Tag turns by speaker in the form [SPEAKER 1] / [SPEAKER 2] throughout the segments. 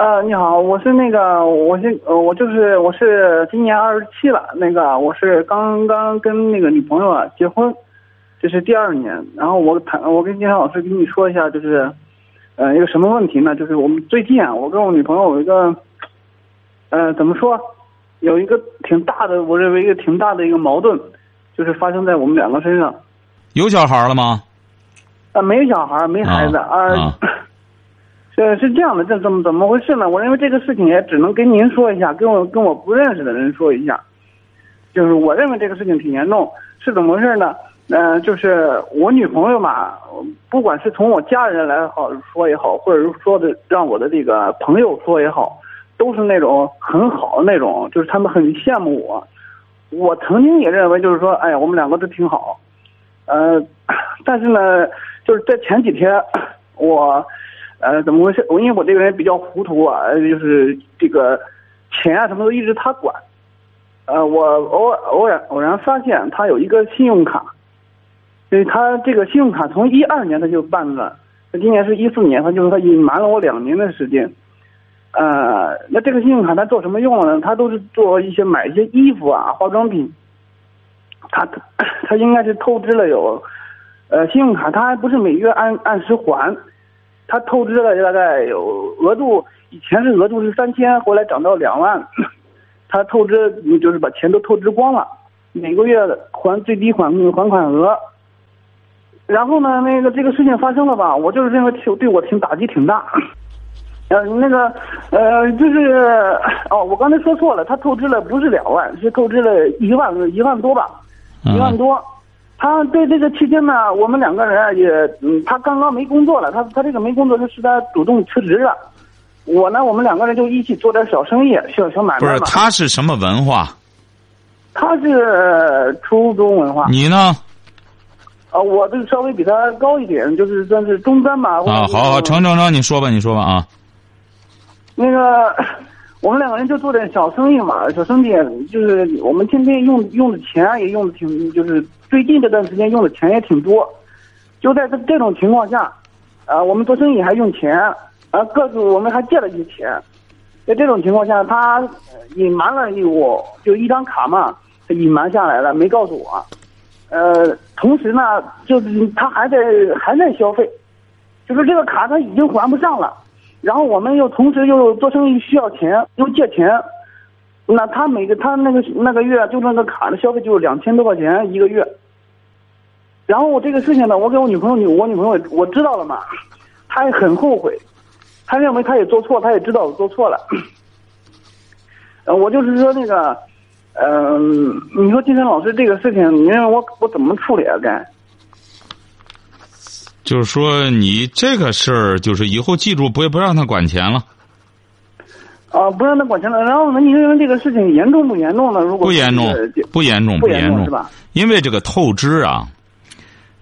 [SPEAKER 1] 呃，你好，我是那个，我是呃，我就是我是今年二十七了，那个我是刚刚跟那个女朋友啊结婚，这是第二年。然后我谈，我跟金山老师跟你说一下，就是呃一个什么问题呢？就是我们最近啊，我跟我女朋友有一个，呃，怎么说，有一个挺大的，我认为一个挺大的一个矛盾，就是发生在我们两个身上。
[SPEAKER 2] 有小孩了吗？
[SPEAKER 1] 啊，没小孩，没孩子
[SPEAKER 2] 啊啊
[SPEAKER 1] 是是这样的，这怎么怎么回事呢？我认为这个事情也只能跟您说一下，跟我跟我不认识的人说一下。就是我认为这个事情挺严重，是怎么回事呢？呃，就是我女朋友嘛，不管是从我家人来好说也好，或者是说的让我的这个朋友说也好，都是那种很好的那种，就是他们很羡慕我。我曾经也认为，就是说，哎呀，我们两个都挺好。呃，但是呢，就是在前几天，我。呃，怎么回事？我因为我这个人比较糊涂啊，就是这个钱啊什么都一直他管。呃，我偶尔偶然偶然发现他有一个信用卡，因为他这个信用卡从一二年他就办了，他今年是一四年，他就是他隐瞒了我两年的时间。呃，那这个信用卡他做什么用呢？他都是做一些买一些衣服啊、化妆品。他他应该是透支了有，呃，信用卡他还不是每月按按时还。他透支了大概有额度，以前是额度是三千，后来涨到两万，他透支就是把钱都透支光了，每个月还最低还还款额。然后呢，那个这个事情发生了吧，我就是认为挺对我挺打击挺大。呃，那个呃，就是哦，我刚才说错了，他透支了不是两万，是透支了一万一万多吧，一万多。他对这个期间呢，我们两个人也，嗯，他刚刚没工作了，他他这个没工作，他是他主动辞职了。我呢，我们两个人就一起做点小生意，小小买卖
[SPEAKER 2] 不是，他是什么文化？
[SPEAKER 1] 他是初中文化。
[SPEAKER 2] 你呢？
[SPEAKER 1] 啊，我这稍微比他高一点，就是算是中专吧。
[SPEAKER 2] 啊，好好，成成成，你说吧，你说吧啊。
[SPEAKER 1] 那个，我们两个人就做点小生意嘛，小生意就是我们天天用用的钱也用的挺，就是最近这段时间用的钱也挺多。就在这这种情况下，啊，我们做生意还用钱，啊，各自我们还借了一些钱。在这种情况下，他隐瞒了我，就一张卡嘛，隐瞒下来了，没告诉我。呃，同时呢，就是他还在还在消费，就是这个卡他已经还不上了。然后我们又同时又做生意需要钱，又借钱，那他每个他那个那个月就那个卡的消费就是两千多块钱一个月。然后我这个事情呢，我给我女朋友女我女朋友我知道了嘛，她也很后悔，她认为她也做错，她也知道我做错了。呃，我就是说那个，嗯，你说金山老师这个事情，你认为我我怎么处理啊？该？
[SPEAKER 2] 就是说，你这个事儿，就是以后记住，不不让他管钱了。
[SPEAKER 1] 啊，不让他管钱了。然后呢，你认为这个事情严重不严重呢？如果
[SPEAKER 2] 不严重，不严重，
[SPEAKER 1] 不
[SPEAKER 2] 严重
[SPEAKER 1] 是吧？
[SPEAKER 2] 因为这个透支啊，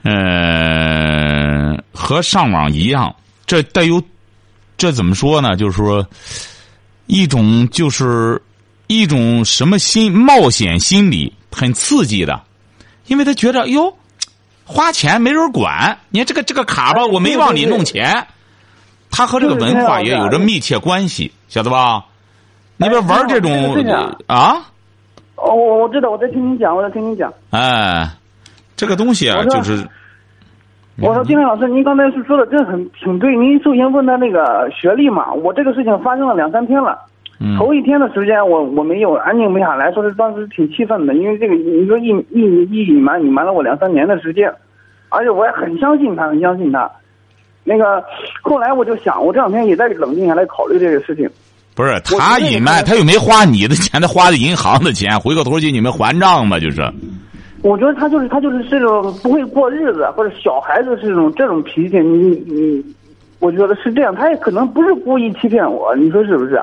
[SPEAKER 2] 呃，和上网一样，这带有，这怎么说呢？就是说，一种就是一种什么心冒险心理，很刺激的，因为他觉得哟。花钱没人管，你看这个这个卡吧，我没往里弄钱，他和这个文化也有着密切关系，晓得吧？你别玩这种啊！
[SPEAKER 1] 哦，我我知道，我在听你讲，我在听你讲。
[SPEAKER 2] 哎，这个东西啊，就是。
[SPEAKER 1] 我说金山老师，您刚才是说的真很挺对。您首先问他那个学历嘛，我这个事情发生了两三天了，头一天的时间我我没有安静不下来，说是当时挺气愤的，因为这个你说一一一隐瞒隐瞒了我两三年的时间。而且我也很相信他，很相信他。那个后来我就想，我这两天也在冷静下来考虑这个事情。
[SPEAKER 2] 不是他隐瞒，他又没花你的钱，他花的银行的钱，回过头去你们还账嘛？就是。
[SPEAKER 1] 我觉得他就是他就是这种不会过日子，或者小孩子是这种这种脾气。你你，我觉得是这样，他也可能不是故意欺骗我，你说是不是？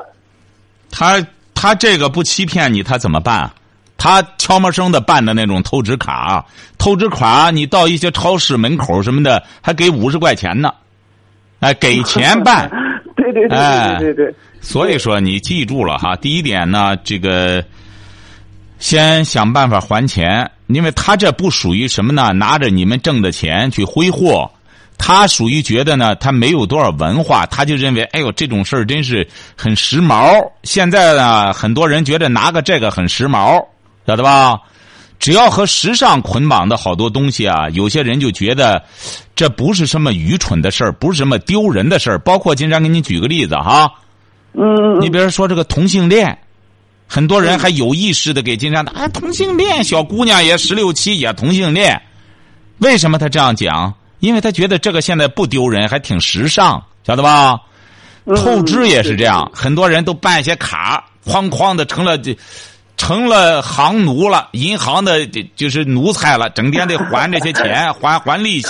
[SPEAKER 2] 他。他这个不欺骗你，他怎么办？他悄没声的办的那种透支卡，透支卡你到一些超市门口什么的，还给五十块钱呢，哎，给钱办。
[SPEAKER 1] 对对对对对对。
[SPEAKER 2] 所以说，你记住了哈，第一点呢，这个先想办法还钱，因为他这不属于什么呢？拿着你们挣的钱去挥霍，他属于觉得呢，他没有多少文化，他就认为，哎呦，这种事儿真是很时髦。现在呢，很多人觉得拿个这个很时髦，晓得吧？只要和时尚捆绑的好多东西啊，有些人就觉得这不是什么愚蠢的事儿，不是什么丢人的事儿。包括金山给你举个例子哈，
[SPEAKER 1] 嗯，
[SPEAKER 2] 你比如说这个同性恋，很多人还有意识的给金山的，哎，同性恋小姑娘也十六七也同性恋，为什么他这样讲？因为他觉得这个现在不丢人，还挺时尚，晓得吧？透支也是这样，很多人都办一些卡，哐哐的成了这。成了行奴了，银行的就是奴才了，整天得还这些钱，还还利息。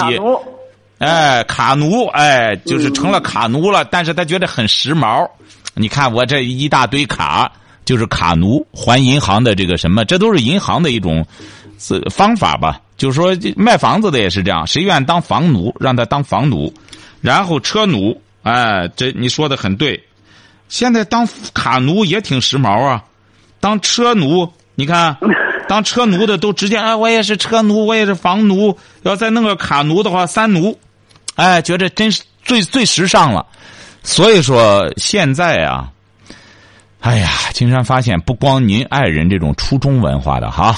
[SPEAKER 2] 哎，卡奴，哎，就是成了卡奴了。但是他觉得很时髦。你看我这一大堆卡，就是卡奴还银行的这个什么，这都是银行的一种方法吧？就是说卖房子的也是这样，谁愿意当房奴，让他当房奴，然后车奴，哎，这你说的很对。现在当卡奴也挺时髦啊。当车奴，你看，当车奴的都直接哎，我也是车奴，我也是房奴。要再弄个卡奴的话，三奴，哎，觉得真是最最时尚了。所以说现在啊，哎呀，金山发现不光您爱人这种初中文化的哈，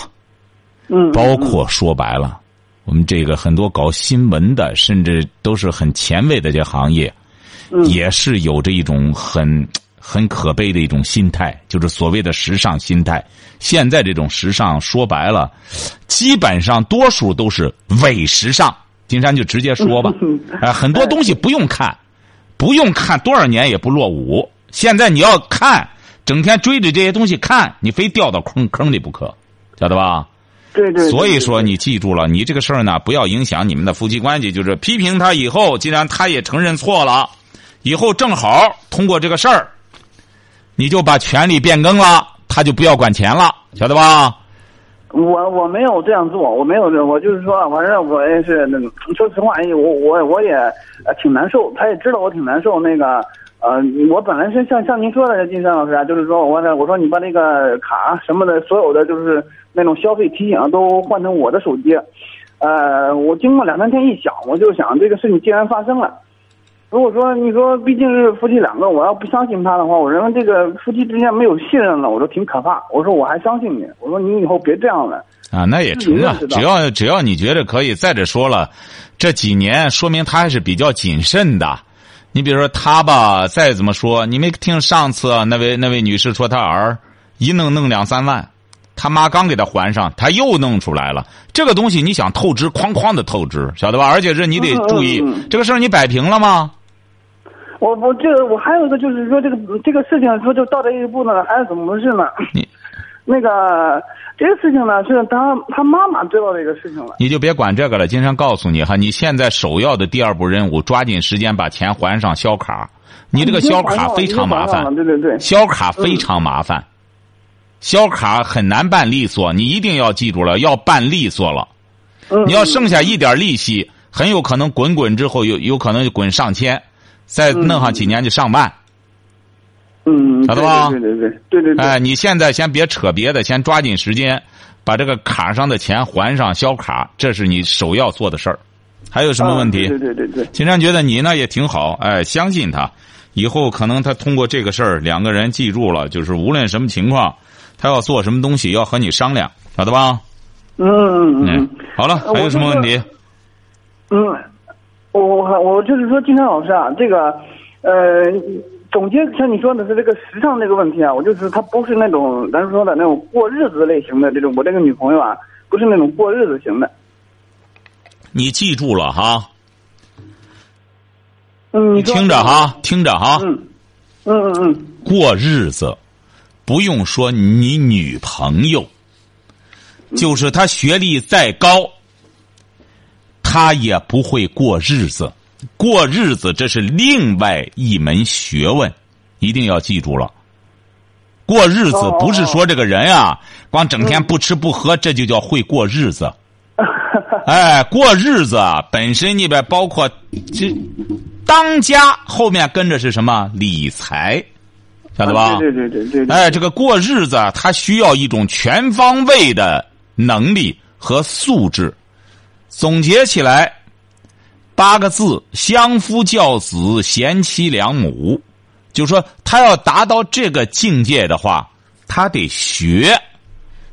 [SPEAKER 1] 嗯，
[SPEAKER 2] 包括说白了，我们这个很多搞新闻的，甚至都是很前卫的这行业，也是有着一种很。很可悲的一种心态，就是所谓的时尚心态。现在这种时尚，说白了，基本上多数都是伪时尚。金山就直接说吧，啊，很多东西不用看，不用看多少年也不落伍。现在你要看，整天追着这些东西看，你非掉到坑坑里不可，晓得吧？
[SPEAKER 1] 对对。
[SPEAKER 2] 所以说，你记住了，你这个事儿呢，不要影响你们的夫妻关系。就是批评他以后，既然他也承认错了，以后正好通过这个事儿。你就把权利变更了，他就不要管钱了，晓得吧？
[SPEAKER 1] 我我没有这样做，我没有这，我就是说，反正我也是那，说实话，我我我也挺难受，他也知道我挺难受。那个呃，我本来是像像您说的金山老师啊，就是说，我我说你把那个卡什么的，所有的就是那种消费提醒都换成我的手机。呃，我经过两三天一想，我就想这个事情既然发生了。如果说你说毕竟是夫妻两个，我要不相信他的话，我认为这个夫妻之间没有信任了，我说挺可怕。我说我还相信你，我说你以后别这样了。
[SPEAKER 2] 啊，那也成啊，只要只要你觉得可以。再者说了，这几年说明他还是比较谨慎的。你比如说他吧，再怎么说，你没听上次那位那位女士说他儿一弄弄两三万，他妈刚给他还上，他又弄出来了。这个东西你想透支，哐哐的透支，晓得吧？而且是你得注意这个事儿，你摆平了吗？
[SPEAKER 1] 我我这个我还有一个就是说这个这个事情说就到这一步呢，还是怎么回事呢？
[SPEAKER 2] 你
[SPEAKER 1] 那个这个事情呢，是他他妈妈知道这个事情了。
[SPEAKER 2] 你就别管这个了，经常告诉你哈，你现在首要的第二步任务，抓紧时间把钱还上，销卡。你这个销卡非常麻烦，
[SPEAKER 1] 对对对，
[SPEAKER 2] 销卡非常麻烦，销卡很难办利索，你一定要记住了，要办利索了。你要剩下一点利息，很有可能滚滚之后有有可能就滚上千。再弄上几年就上万，
[SPEAKER 1] 嗯，
[SPEAKER 2] 晓得吧？
[SPEAKER 1] 对对对对对对。
[SPEAKER 2] 哎，你现在先别扯别的，先抓紧时间把这个卡上的钱还上，销卡，这是你首要做的事儿。还有什么问题？
[SPEAKER 1] 对对对对。
[SPEAKER 2] 金山觉得你呢也挺好，哎，相信他，以后可能他通过这个事儿，两个人记住了，就是无论什么情况，他要做什么东西要和你商量，晓得
[SPEAKER 1] 吧？嗯嗯嗯。
[SPEAKER 2] 好了，还有什么问题？
[SPEAKER 1] 嗯。我我我就是说，金山老师啊，这个，呃，总结像你说的是这个时尚这个问题啊，我就是他不是那种咱说的那种过日子类型的这种，我这个女朋友啊，不是那种过日子型的。
[SPEAKER 2] 你记住了哈。
[SPEAKER 1] 嗯，
[SPEAKER 2] 你听着哈，听着哈。
[SPEAKER 1] 嗯嗯嗯嗯。
[SPEAKER 2] 过日子，不用说你女朋友，就是她学历再高。他也不会过日子，过日子这是另外一门学问，一定要记住了。过日子
[SPEAKER 1] 哦
[SPEAKER 2] 不是说这个人啊，光整天不吃不喝，这就叫会过日子。哎，过日子啊，本身里边包括这当家后面跟着是什么理财，晓得吧？
[SPEAKER 1] 对对对对对对。
[SPEAKER 2] 哎，这个过日子啊，它需要一种全方位的能力和素质。总结起来，八个字：相夫教子，贤妻良母。就说他要达到这个境界的话，他得学。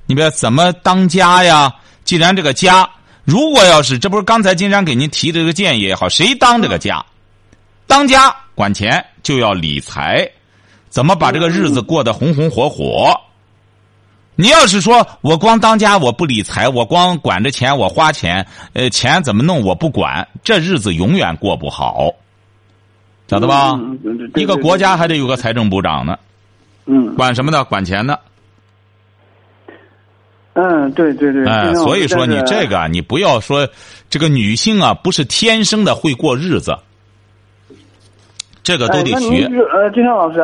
[SPEAKER 2] 你比如怎么当家呀？既然这个家，如果要是这不是刚才金山给您提的这个建议也好，谁当这个家？当家管钱就要理财，怎么把这个日子过得红红火火？你要是说我光当家我不理财，我光管着钱我花钱，呃，钱怎么弄我不管，这日子永远过不好，晓得吧？一个国家还得有个财政部长呢，
[SPEAKER 1] 嗯
[SPEAKER 2] 管什么呢？管钱呢。
[SPEAKER 1] 嗯，对对对。
[SPEAKER 2] 哎，
[SPEAKER 1] 金山
[SPEAKER 2] 所以说你这个啊，你不要说这个女性啊，不是天生的会过日子，这个都得学。
[SPEAKER 1] 是呃，金山老师，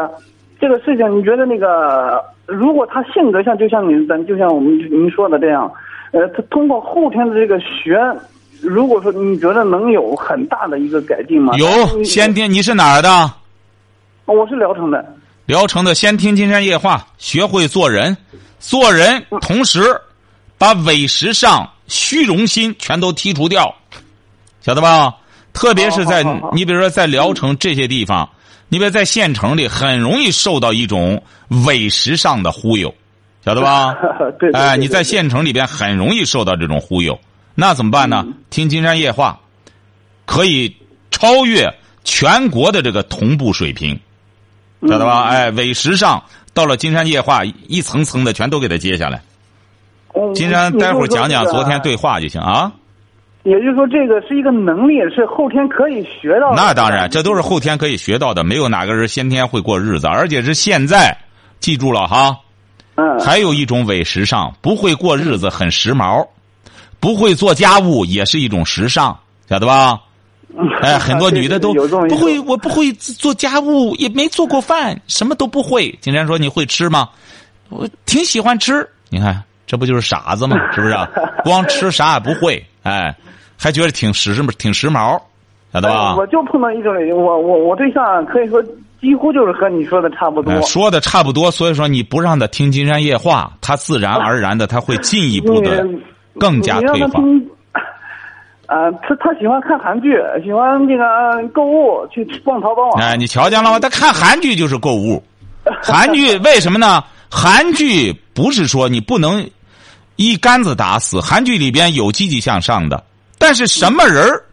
[SPEAKER 1] 这个事情你觉得那个，如果他性格像就像您咱就像我们您说的这样，呃，他通过后天的这个学，如果说你觉得能有很大的一个改进吗？
[SPEAKER 2] 有先听，你是哪儿的？
[SPEAKER 1] 我是聊城的。
[SPEAKER 2] 聊城的，先听金山夜话，学会做人，做人同时把伪时尚、虚荣心全都剔除掉，晓得吧？特别是在你比如说在聊城这些地方，你别在县城里很容易受到一种伪时尚的忽悠，晓得吧？
[SPEAKER 1] 对
[SPEAKER 2] 哎，你在县城里边很容易受到这种忽悠，那怎么办呢？听金山夜话，可以超越全国的这个同步水平。晓得吧？哎，伪时尚到了金山夜话，一层层的全都给他接下来。
[SPEAKER 1] 嗯
[SPEAKER 2] 金山待会儿讲讲昨天对话就行啊。
[SPEAKER 1] 也就是说，这个是一个能力，是后天可以学到的。
[SPEAKER 2] 那当然，这都是后天可以学到的，没有哪个人先天会过日子，而且是现在，记住了哈。
[SPEAKER 1] 嗯，
[SPEAKER 2] 还有一种伪时尚，不会过日子很时髦，不会做家务也是一种时尚，晓得吧？哎，很多女的都不会，我不会做家务，也没做过饭，什么都不会。金山说：“你会吃吗？”我挺喜欢吃。你看，这不就是傻子吗？是不是、啊？光吃啥也不会，哎，还觉得挺时挺时髦，晓得吧？
[SPEAKER 1] 我就碰到一种人，我我我对象可以说几乎就是和你说的差不多。
[SPEAKER 2] 哎说的差不多，所以说你不让他听金山夜话，他自然而然的他会进一步的更加退化。
[SPEAKER 1] 啊，他他喜欢看韩剧，喜欢那个购物，去逛淘宝网。
[SPEAKER 2] 哎，你瞧见了吗？他看韩剧就是购物，韩剧为什么呢？韩剧不是说你不能一竿子打死，韩剧里边有积极向上的，但是什么人儿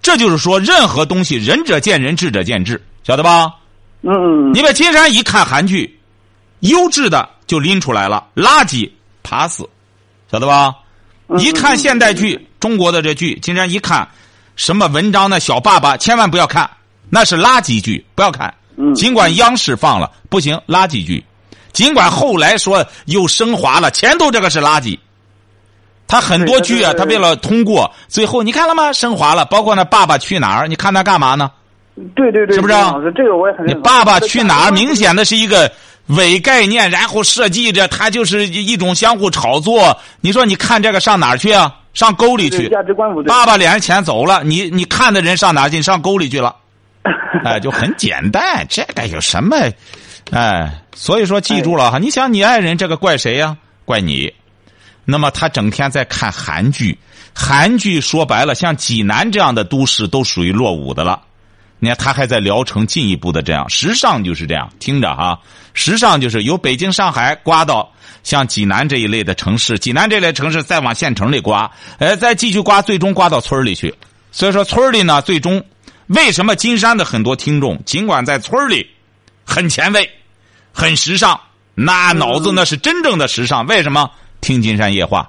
[SPEAKER 2] 这就是说，任何东西仁者见仁，智者见智，晓得吧？
[SPEAKER 1] 嗯，
[SPEAKER 2] 你把金山一看韩剧，优质的就拎出来了，垃圾爬死，晓得吧？一看现代剧，中国的这剧，金山一看，什么文章的？小爸爸千万不要看，那是垃圾剧，不要看。尽管央视放了，不行，垃圾剧。尽管后来说又升华了，前头这个是垃圾。他很多剧啊，他为了通过，最后你看了吗？升华了，包括那《爸爸去哪儿》，你看他干嘛呢？
[SPEAKER 1] 对对对，
[SPEAKER 2] 是不是啊
[SPEAKER 1] 老师，这个我也很
[SPEAKER 2] 你。爸爸去哪儿？明显的是一个伪概念，然后设计着他就是一种相互炒作。你说你看这个上哪儿去啊？上沟里去。
[SPEAKER 1] 价值观不对。
[SPEAKER 2] 爸爸脸上钱走了，你你看的人上哪儿去？上沟里去了。哎，就很简单，这个有什么？哎，所以说记住了哈，你想你爱人这个怪谁呀、怪你。那么他整天在看韩剧，韩剧说白了，像济南这样的都市都属于落伍的了。你看他还在聊城进一步的这样，时尚就是这样，听着哈，时尚就是由北京、上海刮到像济南这一类的城市，济南这类城市再往县城里刮，呃，再继续刮，最终刮到村里去。所以说村里呢，最终为什么金山的很多听众，尽管在村里很前卫、很时尚，那脑子那是真正的时尚。为什么听金山夜话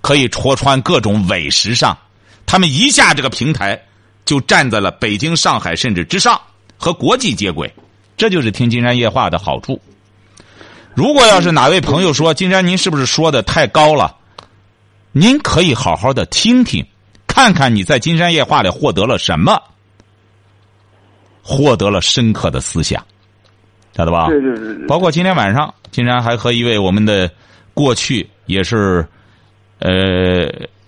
[SPEAKER 2] 可以戳穿各种伪时尚？他们一下这个平台就站在了北京、上海甚至之上，和国际接轨。这就是听金山夜话的好处。如果要是哪位朋友说金山您是不是说的太高了，您可以好好的听听，看看你在金山夜话里获得了什么，获得了深刻的思想。晓得吧？
[SPEAKER 1] 对对对对。
[SPEAKER 2] 包括今天晚上，金山还和一位我们的过去也是，呃，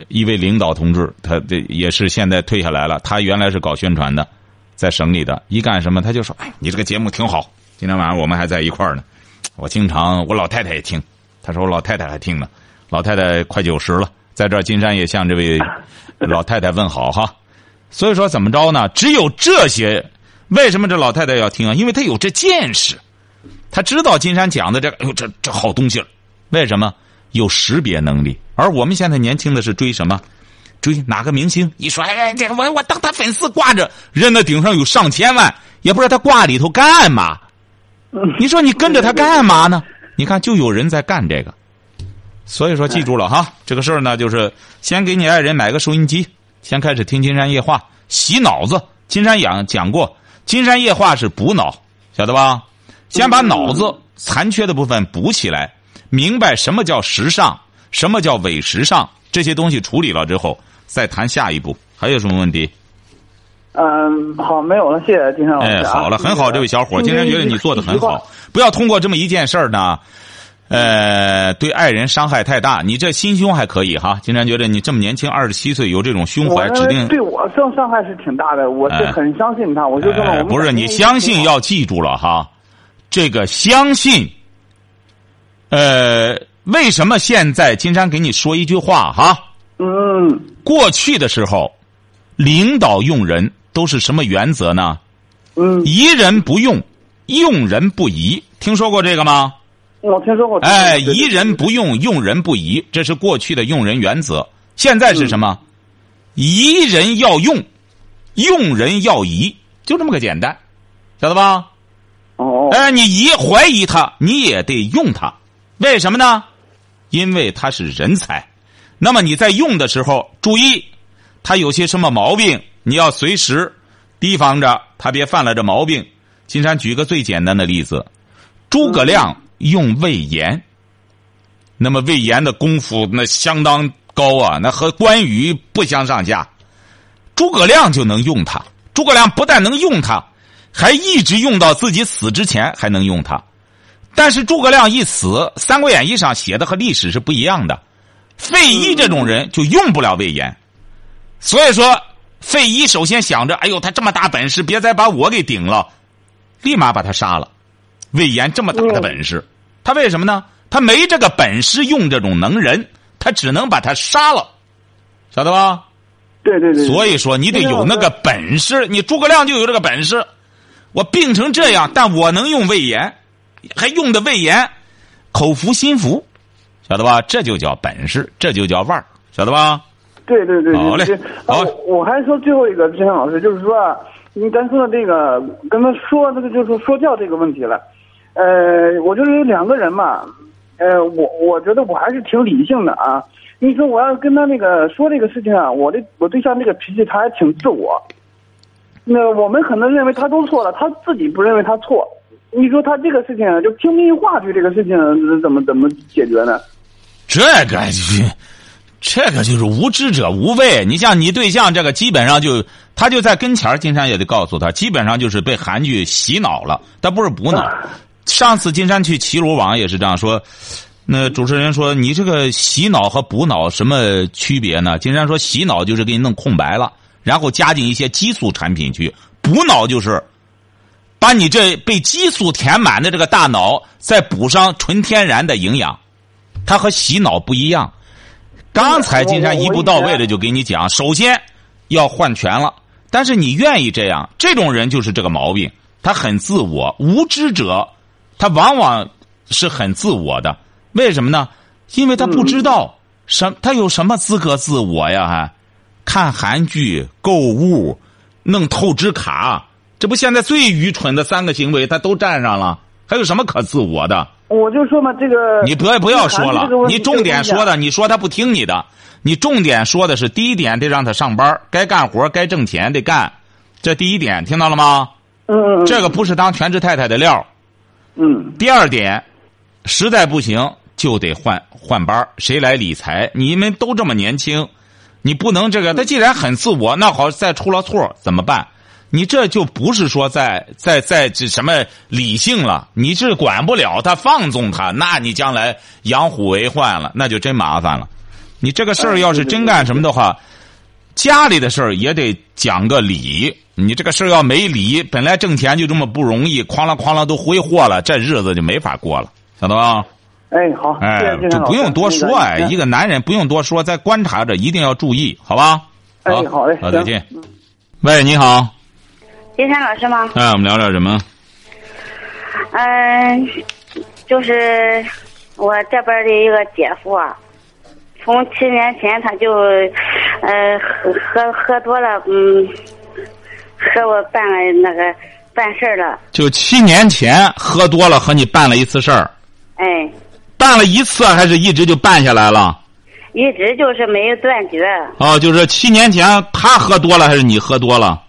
[SPEAKER 2] 一位领导同志，他这也是现在退下来了。他原来是搞宣传的，在省里的，一干什么他就说：“哎，你这个节目挺好。”今天晚上我们还在一块儿呢。我经常，我老太太也听。他说我老太太还听呢，老太太快九十了，在这儿金山也向这位老太太问好哈。所以说怎么着呢？只有这些，为什么这老太太要听啊？因为她有这见识，她知道金山讲的这个，哎呦，这这好东西了。为什么？有识别能力。而我们现在年轻的是追什么？追哪个明星？一说哎，这我我当他粉丝挂着，人的顶上有上千万，也不知道他挂里头干嘛。你说你跟着他干嘛呢？你看，就有人在干这个。所以说，记住了哈，这个事儿呢，就是先给你爱人买个收音机，先开始听金山夜话，洗脑子。金山讲讲过，金山夜话是补脑，晓得吧？先把脑子残缺的部分补起来，明白什么叫时尚，什么叫伪时尚，这些东西处理了之后，再谈下一步。还有什么问题？
[SPEAKER 1] 嗯，好，没有了，谢谢金山老师。
[SPEAKER 2] 哎，好了，很好，这位小伙，金山觉得你做的很好。不要通过这么一件事儿呢，呃，对爱人伤害太大。你这心胸还可以哈，金山觉得你这么年轻，二十七岁有这种胸怀，指定
[SPEAKER 1] 对我受伤害是挺大的。我是很相信他，我就这么。
[SPEAKER 2] 不是你相信要记住了哈，这个相信，呃，为什么现在金山给你说一句话哈？
[SPEAKER 1] 嗯。
[SPEAKER 2] 过去的时候，领导用人。都是什么原则呢？
[SPEAKER 1] 嗯，
[SPEAKER 2] 疑人不用，用人不疑，听说过这个吗？
[SPEAKER 1] 我听说过。
[SPEAKER 2] 哎，疑人不用，用人不疑，这是过去的用人原则。现在是什么？疑人要用，用人要疑，就这么个简单，晓得吧？
[SPEAKER 1] 哦。
[SPEAKER 2] 哎，你疑怀疑他，你也得用他，为什么呢？因为他是人才。那么你在用的时候，注意他有些什么毛病。你要随时提防着他，别犯了这毛病。金山举个最简单的例子：诸葛亮用魏延，那么魏延的功夫那相当高啊，那和关羽不相上下。诸葛亮就能用他，诸葛亮不但能用他，还一直用到自己死之前还能用他。但是诸葛亮一死，《三国演义》上写的和历史是不一样的。费祎这种人就用不了魏延，所以说。费祎首先想着：“哎呦，他这么大本事，别再把我给顶了，立马把他杀了。”魏延这么大的本事，他为什么呢？他没这个本事用这种能人，他只能把他杀了，晓得吧？
[SPEAKER 1] 对对对。
[SPEAKER 2] 所以说，你得有那个本事。你诸葛亮就有这个本事，我病成这样，但我能用魏延，还用的胃炎口服心服，晓得吧？这就叫本事，这就叫腕儿，晓得吧？
[SPEAKER 1] 对对对，
[SPEAKER 2] 好嘞，好。
[SPEAKER 1] 我还说最后一个，志强老师，就是说，你刚说的这个，跟他说这个，就是说教这个问题了。呃，我就是有两个人嘛，呃，我我觉得我还是挺理性的啊。你说我要跟他那个说这个事情啊，我的我对象这个脾气他还挺自我。那我们可能认为他都错了，他自己不认为他错。你说他这个事情就听命话剧这个事情怎么怎么解决呢？
[SPEAKER 2] 这个。这个就是无知者无畏。你像你对象这个，基本上就他就在跟前金山也得告诉他，基本上就是被韩剧洗脑了。他不是补脑。上次金山去齐鲁网也是这样说。那主持人说：“你这个洗脑和补脑什么区别呢？”金山说：“洗脑就是给你弄空白了，然后加进一些激素产品去；补脑就是把你这被激素填满的这个大脑再补上纯天然的营养。它和洗脑不一样。”刚才金山一步到位的就给你讲，首先要换全了。但是你愿意这样，这种人就是这个毛病，他很自我。无知者，他往往是很自我的。为什么呢？因为他不知道什，他有什么资格自我呀？还看韩剧、购物、弄透支卡，这不现在最愚蠢的三个行为，他都占上了，还有什么可自我的？
[SPEAKER 1] 我就说嘛，这个
[SPEAKER 2] 你不要不要说了，你重点说的，你说他不听你的，你重点说的是第一点，得让他上班，该干活该挣钱得干，这第一点听到了
[SPEAKER 1] 吗？嗯
[SPEAKER 2] 这个不是当全职太太的料。
[SPEAKER 1] 嗯。
[SPEAKER 2] 第二点，实在不行就得换换班，谁来理财？你们都这么年轻，你不能这个。他既然很自我，那好，再出了错怎么办？你这就不是说在在在这什么理性了，你是管不了他，放纵他，那你将来养虎为患了，那就真麻烦了。你这个事儿要是真干什么的话，家里的事儿也得讲个理。你这个事儿要没理，本来挣钱就这么不容易，哐啷哐啷都挥霍了，这日子就没法过了，晓得吧？
[SPEAKER 1] 哎，好，
[SPEAKER 2] 哎，就不用多说哎，一个男人不用多说，在观察着，一定要注意，好吧？
[SPEAKER 1] 哎，好嘞，
[SPEAKER 2] 好，再见。喂，你好。
[SPEAKER 3] 金山老师吗？
[SPEAKER 2] 哎，我们聊聊什么？
[SPEAKER 3] 嗯，就是我这边的一个姐夫啊，从七年前他就，呃，喝喝喝多了，嗯，和我办了那个办事儿了。
[SPEAKER 2] 就七年前喝多了，和你办了一次事儿。
[SPEAKER 3] 哎。
[SPEAKER 2] 办了一次，还是一直就办下来了？
[SPEAKER 3] 一直就是没有断绝。
[SPEAKER 2] 哦，就是七年前他喝多了，还是你喝多了？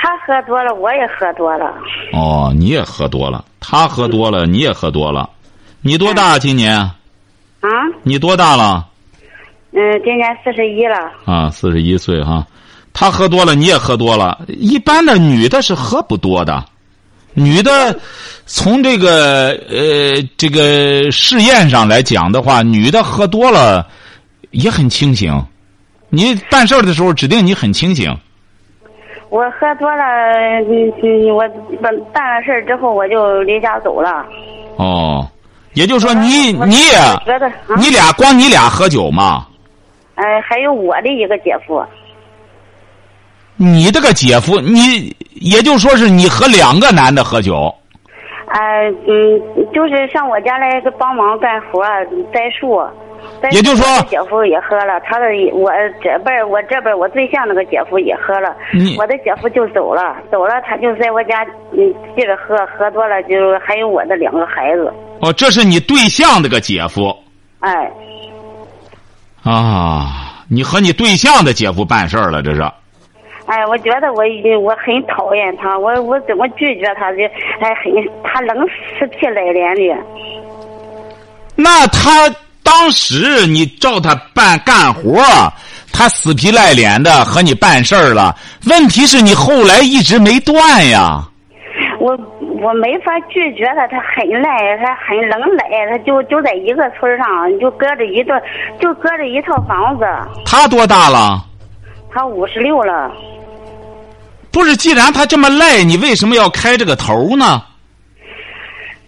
[SPEAKER 3] 他喝多了，我也喝多了。
[SPEAKER 2] 哦，你也喝多了，他喝多了，你也喝多了。你多大今年？啊？你多大了？
[SPEAKER 3] 嗯，今年四十一了。
[SPEAKER 2] 啊，四十一岁哈。他喝多了，你也喝多了。一般的女的是喝不多的，女的从这个呃这个试验上来讲的话，女的喝多了也很清醒。你办事的时候，指定你很清醒。
[SPEAKER 3] 我喝多了，嗯嗯，我办办了事儿之后，我就离家走了。
[SPEAKER 2] 哦，也就是说，你你也你俩光你俩喝酒吗？
[SPEAKER 3] 呃，还有我的一个姐夫。
[SPEAKER 2] 你这个姐夫，你也就说是你和两个男的喝酒。
[SPEAKER 3] 呃嗯，就是上我家来帮忙干活栽树。
[SPEAKER 2] 也就是说，
[SPEAKER 3] 姐夫也喝了，他的我这边我这边我对象那个姐夫也喝了，我的姐夫就走了，走了他就在我家嗯接着喝，喝多了就还有我的两个孩子。
[SPEAKER 2] 哦，这是你对象那个姐夫。
[SPEAKER 3] 哎。
[SPEAKER 2] 啊，你和你对象的姐夫办事儿了，这是。
[SPEAKER 3] 哎，我觉得我已经我很讨厌他，我我怎么拒绝他的？哎，很他冷死皮赖脸的。
[SPEAKER 2] 那他。当时你照他办干活，他死皮赖脸的和你办事儿了。问题是你后来一直没断呀。
[SPEAKER 3] 我我没法拒绝他，他很赖，他很能赖，他就就在一个村上，就隔着一段，就隔着一套房子。
[SPEAKER 2] 他多大了？
[SPEAKER 3] 他五十六了。
[SPEAKER 2] 不是，既然他这么赖，你为什么要开这个头呢？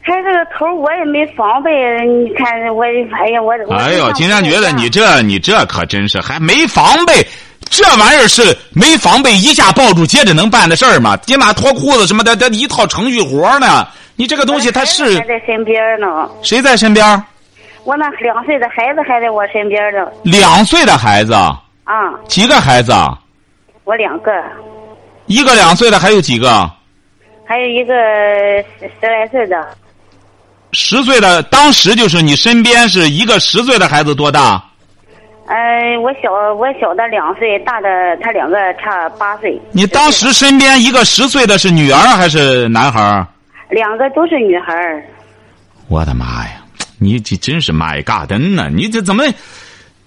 [SPEAKER 3] 开这个头我也没防备，你看我，哎呀，我我。
[SPEAKER 2] 哎呦，金山觉得你这你这可真是还没防备，这玩意儿是没防备，一下抱住接着能办的事儿吗？起码脱裤子什么的，这一套程序活呢。你这个东西他是。
[SPEAKER 3] 还在身边呢。
[SPEAKER 2] 谁在身边？
[SPEAKER 3] 我那两岁的孩子还在我身边呢。
[SPEAKER 2] 两岁的孩子。
[SPEAKER 3] 啊。
[SPEAKER 2] 几个孩子？
[SPEAKER 3] 我两个。
[SPEAKER 2] 一个两岁的，还有几个？
[SPEAKER 3] 还有一个十十来岁的。
[SPEAKER 2] 十岁的，当时就是你身边是一个十岁的孩子多大？
[SPEAKER 3] 呃，我小我小的两岁，大的他两个差八岁。
[SPEAKER 2] 你当时身边一个十岁的是女儿还是男孩？
[SPEAKER 3] 两个都是女孩。
[SPEAKER 2] 我的妈呀！你这真是妈呀嘎登呢！你这怎么？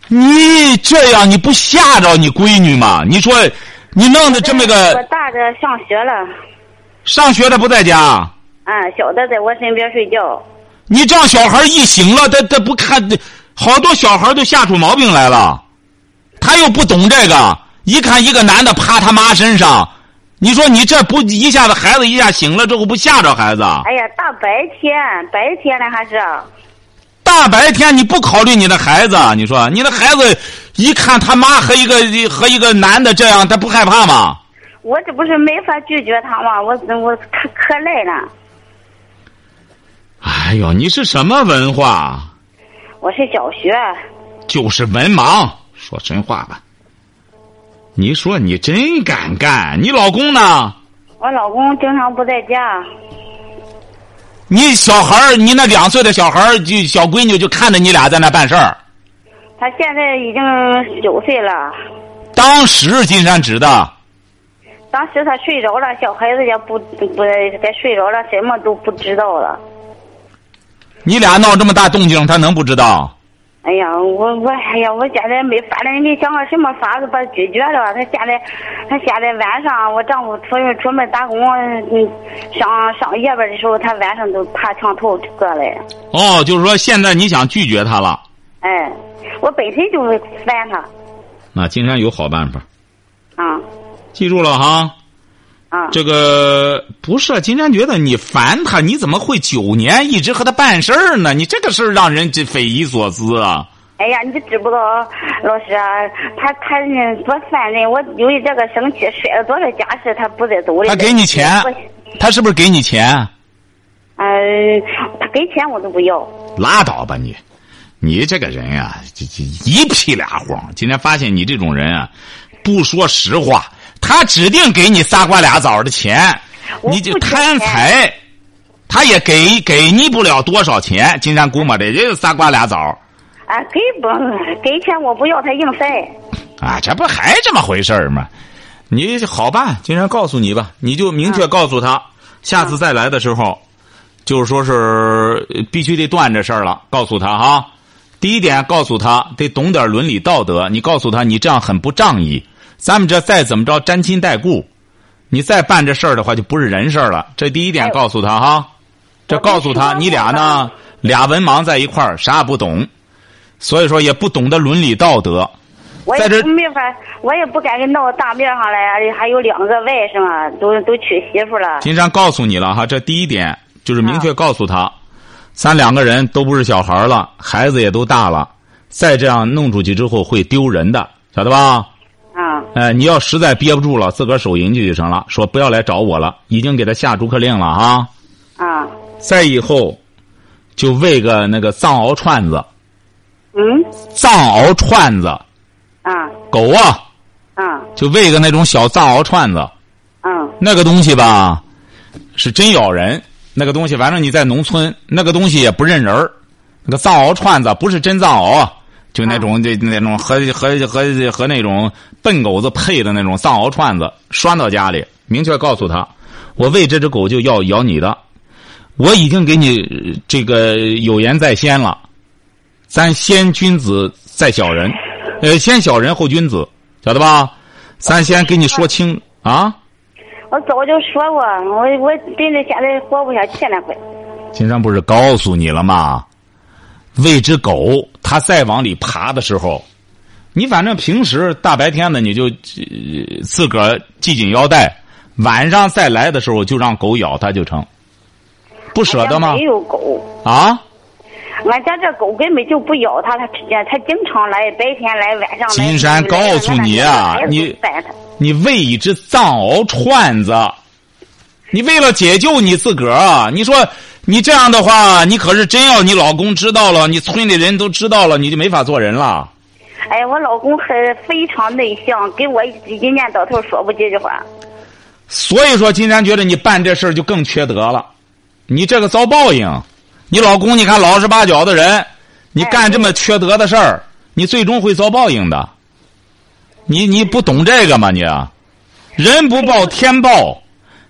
[SPEAKER 2] 你这样你不吓着你闺女吗？你说你弄的这么个……
[SPEAKER 3] 我大的上学了。
[SPEAKER 2] 上学的不在家。
[SPEAKER 3] 啊，小的在我身边睡觉。
[SPEAKER 2] 你这样，小孩一醒了，他他不看，好多小孩都吓出毛病来了。他又不懂这个，一看一个男的趴他妈身上，你说你这不一下子孩子一下醒了之后不吓着孩子？
[SPEAKER 3] 哎呀，大白天白天呢还是？
[SPEAKER 2] 大白天你不考虑你的孩子？你说你的孩子一看他妈和一个和一个男的这样，他不害怕吗？
[SPEAKER 3] 我这不是没法拒绝他吗？我我可可累了。
[SPEAKER 2] 哎呦，你是什么文化？
[SPEAKER 3] 我是小学。
[SPEAKER 2] 就是文盲，说真话吧。你说你真敢干，你老公呢？
[SPEAKER 3] 我老公经常不在家。
[SPEAKER 2] 你小孩你那两岁的小孩就小闺女就看着你俩在那办事儿。
[SPEAKER 3] 他现在已经九岁了。
[SPEAKER 2] 当时金山指的。
[SPEAKER 3] 当时他睡着了，小孩子也不不该睡着了，什么都不知道了。
[SPEAKER 2] 你俩闹这么大动静，他能不知道？
[SPEAKER 3] 哎呀，我我哎呀，我现在没法了，没想个什么法子把他拒绝了。他现在，他现在晚上我丈夫出去出门打工，嗯，上上夜班的时候，他晚上都爬墙头过来。
[SPEAKER 2] 哦，就是说现在你想拒绝他了？
[SPEAKER 3] 哎，我本身就烦他。
[SPEAKER 2] 那金山有好办法。
[SPEAKER 3] 啊。
[SPEAKER 2] 记住了哈。
[SPEAKER 3] 啊。
[SPEAKER 2] 这个不是金山觉得你烦他，你怎么会九年一直和他办事儿呢？你这个事儿让人这匪夷所思啊！
[SPEAKER 3] 哎呀，你知不知道，老师啊，他他多烦人，我由于这个生气，摔了多少家事，他不再走了。
[SPEAKER 2] 他给你钱，他是不是给你钱？
[SPEAKER 3] 嗯，他给钱我都不要。
[SPEAKER 2] 拉倒吧你，你这个人呀，这这一屁俩谎。今天发现你这种人啊，不说实话。他指定给你仨瓜俩枣的钱，你就贪财，他也给给你不了多少钱。金山估摸着，也就仨瓜俩枣。
[SPEAKER 3] 啊，给不给钱我不要，他硬塞。
[SPEAKER 2] 啊，这不还这么回事吗？你好办，金山告诉你吧，你就明确告诉他，下次再来的时候，就是说是必须得断这事儿了。告诉他哈，第一点，告诉他得懂点伦理道德。你告诉他，你这样很不仗义。咱们这再怎么着沾亲带故，你再办这事儿的话，就不是人事了。这第一点告诉他哈，这告诉他你俩呢，俩文盲在一块儿，啥也不懂，所以说也不懂得伦理道德。
[SPEAKER 3] 在这没法，我也不敢给闹大面上来，还有两个外甥啊，都都娶媳妇了。
[SPEAKER 2] 金山告诉你了哈，这第一点就是明确告诉他，咱两个人都不是小孩了，孩子也都大了，再这样弄出去之后会丢人的，晓得吧？
[SPEAKER 3] 啊！
[SPEAKER 2] 哎，你要实在憋不住了，自个儿手淫去就成了。说不要来找我了，已经给他下逐客令了啊！
[SPEAKER 3] 啊！
[SPEAKER 2] 再以后，就喂个那个藏獒串子。
[SPEAKER 3] 嗯。
[SPEAKER 2] 藏獒串子。
[SPEAKER 3] 啊。
[SPEAKER 2] 狗啊。
[SPEAKER 3] 啊。
[SPEAKER 2] 就喂个那种小藏獒串子。
[SPEAKER 3] 嗯。
[SPEAKER 2] 那个东西吧，是真咬人。那个东西，反正你在农村，那个东西也不认人儿。那个藏獒串子不是真藏獒。就那种这那种和和和和那种笨狗子配的那种藏獒串子拴到家里，明确告诉他，我喂这只狗就要咬你的，我已经给你这个有言在先了，咱先君子再小人，呃，先小人后君子，晓得吧？咱先给你说清啊。
[SPEAKER 3] 我早就说过，我我真的现在活不下去了，快。
[SPEAKER 2] 金山不是告诉你了吗？喂只狗，它再往里爬的时候，你反正平时大白天的你就自个儿系紧腰带，晚上再来的时候就让狗咬它就成。不舍得吗？
[SPEAKER 3] 没有狗
[SPEAKER 2] 啊！
[SPEAKER 3] 俺家这狗根本就不咬它，它它经常来，白天来，晚上来。
[SPEAKER 2] 金山告诉你啊，你你喂一只藏獒串子，你为了解救你自个儿，你说。你这样的话，你可是真要你老公知道了，你村里人都知道了，你就没法做人了。
[SPEAKER 3] 哎，我老公很非常内向，跟我一年到头说不几句话。
[SPEAKER 2] 所以说，金山觉得你办这事儿就更缺德了。你这个遭报应，你老公你看老实巴交的人，你干这么缺德的事儿，你最终会遭报应的。你你不懂这个吗？你，人不报天报。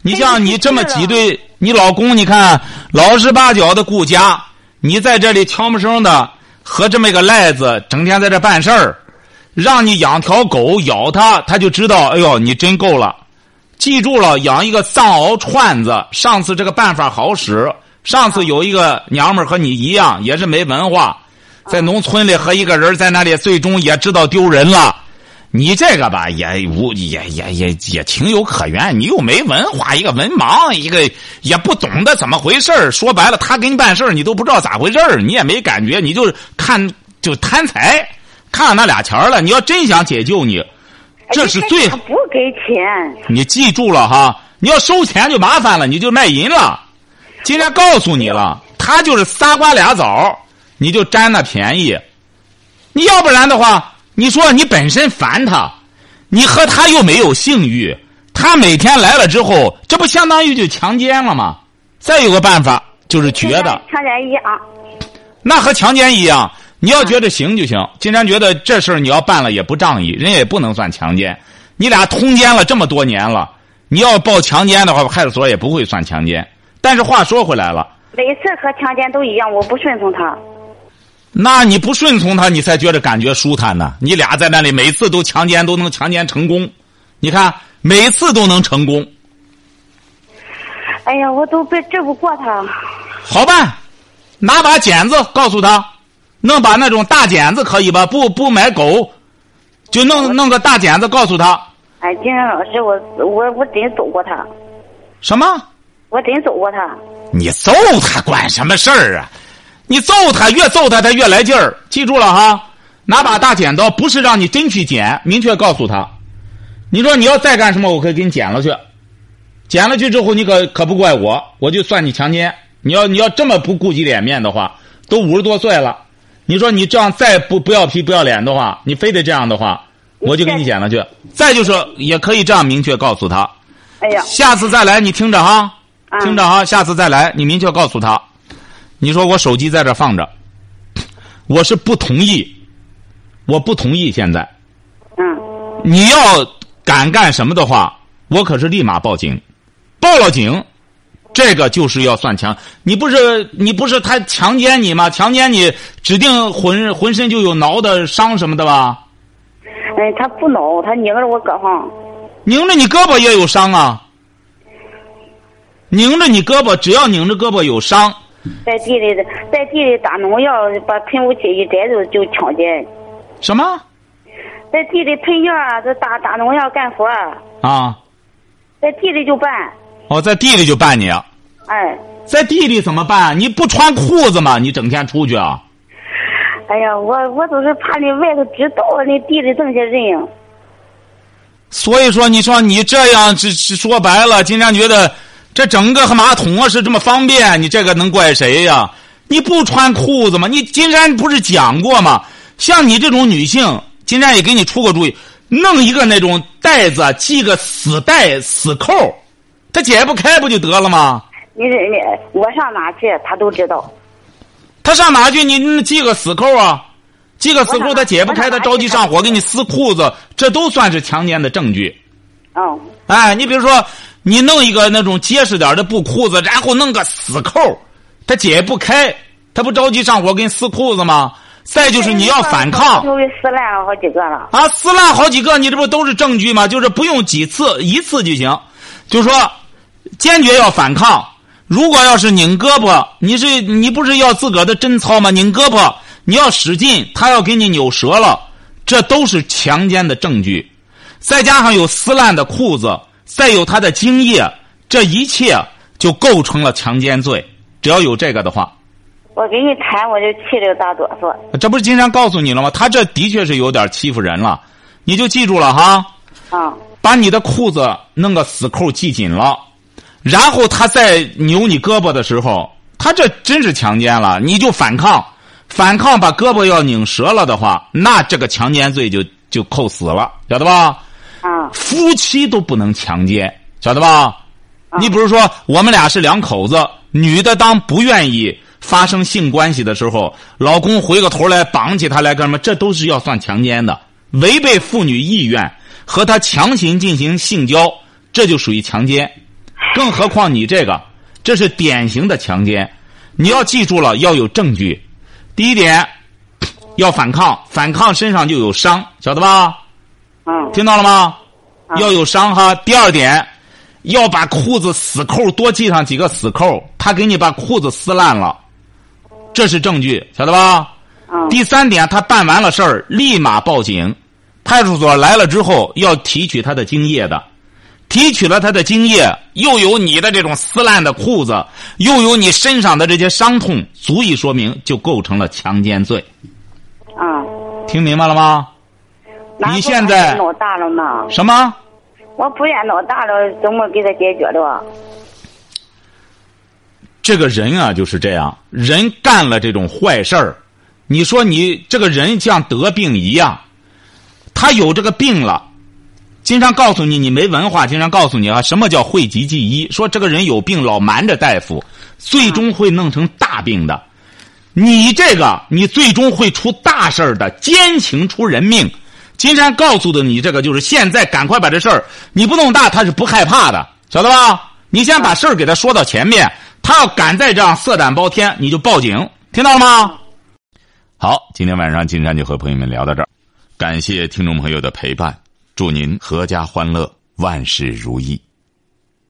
[SPEAKER 2] 你像你这么挤兑你老公，你看老实巴交的顾家，你在这里悄没声的和这么一个赖子，整天在这办事儿，让你养条狗咬他，他就知道，哎呦，你真够了。记住了，养一个藏獒串子，上次这个办法好使。上次有一个娘们和你一样，也是没文化，在农村里和一个人在那里，最终也知道丢人了。你这个吧，也无也也也也情有可原。你又没文化，一个文盲，一个也不懂得怎么回事说白了，他给你办事你都不知道咋回事你也没感觉，你就看就贪财，看上那俩钱了。你要真想解救你，这是最
[SPEAKER 3] 不给钱。
[SPEAKER 2] 你记住了哈，你要收钱就麻烦了，你就卖淫了。今天告诉你了，他就是仨瓜俩枣，你就占那便宜。你要不然的话。你说你本身烦他，你和他又没有性欲，他每天来了之后，这不相当于就强奸了吗？再有个办法就是觉得
[SPEAKER 3] 强奸一样，
[SPEAKER 2] 那和强奸一样，你要觉得行就行。金山觉得这事儿你要办了也不仗义，人也不能算强奸。你俩通奸了这么多年了，你要报强奸的话，派出所也不会算强奸。但是话说回来了，
[SPEAKER 3] 每次和强奸都一样，我不顺从他。
[SPEAKER 2] 那你不顺从他，你才觉得感觉舒坦呢。你俩在那里每次都强奸，都能强奸成功，你看每次都能成功，
[SPEAKER 3] 哎呀，我都被治不过他。
[SPEAKER 2] 好办，拿把剪子告诉他，弄把那种大剪子可以吧？不不买狗，就弄弄个大剪子告诉他
[SPEAKER 3] 哎，金山老师，我我我真揍过他，
[SPEAKER 2] 什么？
[SPEAKER 3] 我真揍过他。
[SPEAKER 2] 你揍他管什么事儿啊？你揍他越揍他，他越来劲儿。记住了哈，拿把大剪刀，不是让你真去剪，明确告诉他。你说你要再干什么，我可以给你剪了去。剪了去之后，你可可不怪我，我就算你强奸。你要你要这么不顾及脸面的话，都五十多岁了，你说你这样再不不要皮不要脸的话，你非得这样的话，我就给你剪了去。再就是也可以这样明确告诉他，
[SPEAKER 3] 哎呀，
[SPEAKER 2] 下次再来你听着哈，
[SPEAKER 3] 啊
[SPEAKER 2] 听着哈，下次再来你明确告诉他，你说我手机在这放着，我是不同意，我不同意现在。
[SPEAKER 3] 嗯，
[SPEAKER 2] 你要敢干什么的话，我可是立马报警，报了警，这个就是要算强。你不是你不是他强奸你吗？强奸你，指定浑浑身就有挠的伤什么的吧？
[SPEAKER 3] 哎，他不挠，他拧着我胳膊。
[SPEAKER 2] 拧着你胳膊也有伤啊。拧着你胳膊，只要拧着胳膊有伤，
[SPEAKER 3] 在地里，在地里打农药，把喷雾器一摘就就抢劫。
[SPEAKER 2] 什么
[SPEAKER 3] 在地里喷药啊，这打打农药干活儿，
[SPEAKER 2] 啊？
[SPEAKER 3] 在地里就办。
[SPEAKER 2] 哦，在地里就办你，
[SPEAKER 3] 哎，
[SPEAKER 2] 在地里怎么办？你不穿裤子吗？你整天出去啊？
[SPEAKER 3] 哎呀，我我都是怕你外头知道了，你地里这么些人。
[SPEAKER 2] 所以说，你说你这样，这是说白了，金山觉得这整个马桶啊是这么方便，你这个能怪谁呀？你不穿裤子吗？你金山不是讲过吗？像你这种女性，金山也给你出过主意，弄一个那种袋子，系个死带死扣，它解不开不就得了吗？
[SPEAKER 3] 你你我上哪去，他都知道。
[SPEAKER 2] 他上哪去？你你系个死扣啊，系个死扣，他解不开，他着急上火给你撕裤子，这都算是强奸的证据。
[SPEAKER 3] 哦，
[SPEAKER 2] 哎，你比如说，你弄一个那种结实点的布裤子，然后弄个死扣，它解不开，他不着急上火给你撕裤子吗？再就是你要反抗
[SPEAKER 3] 就给撕烂了好几个了。
[SPEAKER 2] 啊，撕烂好几个，你这不都是证据吗？就是不用几次，一次就行。就说坚决要反抗。如果要是拧胳膊，你是你不是要自个儿的贞操吗？拧胳膊，你要使劲，他要给你扭折了，这都是强奸的证据。再加上有撕烂的裤子，再有他的精液，这一切就构成了强奸罪。只要有这个的话，
[SPEAKER 3] 我给你谈，我就气得大哆嗦。
[SPEAKER 2] 这不是经常告诉你了吗？他这的确是有点欺负人了，你就记住了哈。
[SPEAKER 3] 啊，
[SPEAKER 2] 把你的裤子弄个死扣系紧了，然后他再扭你胳膊的时候，他这真是强奸了，你就反抗，反抗把胳膊要拧折了的话，那这个强奸罪就就扣死了，晓得吧？
[SPEAKER 3] 啊，
[SPEAKER 2] 夫妻都不能强奸，晓得吧？你比如说，我们俩是两口子，女的当不愿意发生性关系的时候，老公回过头来绑起她来干什么？这都是要算强奸的，违背妇女意愿和她强行进行性交，这就属于强奸。更何况你这个，这是典型的强奸。你要记住了，要有证据。第一点，要反抗，反抗身上就有伤，晓得吧？
[SPEAKER 3] 嗯，
[SPEAKER 2] 听到了吗？
[SPEAKER 3] 啊
[SPEAKER 2] 要有伤哈。第二点，要把裤子死扣多系上几个死扣，他给你把裤子撕烂了，这是证据，晓得吧？
[SPEAKER 3] 嗯，
[SPEAKER 2] 第三点，他办完了事儿，立马报警，派出所来了之后要提取他的精液的，提取了他的精液，又有你的这种撕烂的裤子，又有你身上的这些伤痛，足以说明就构成了强奸罪。
[SPEAKER 3] 啊，
[SPEAKER 2] 听明白了吗？
[SPEAKER 3] 那
[SPEAKER 2] 你现在
[SPEAKER 3] 闹大了呢？
[SPEAKER 2] 什么？
[SPEAKER 3] 我不愿闹大了，怎么给他解决的？
[SPEAKER 2] 这个人啊就是这样，人干了这种坏事儿，你说你这个人像得病一样，他有这个病了，经常告诉你你没文化，经常告诉你啊什么叫讳疾忌医，说这个人有病老瞒着大夫，最终会弄成大病的。你这个你最终会出大事儿的，奸情出人命。金山告诉的你这个就是现在赶快把这事儿，你不弄大他是不害怕的，晓得吧？你先把事儿给他说到前面，他要敢再这样色胆包天，你就报警，听到了吗？好，今天晚上金山就和朋友们聊到这儿，感谢听众朋友的陪伴，祝您阖家欢乐，万事如意。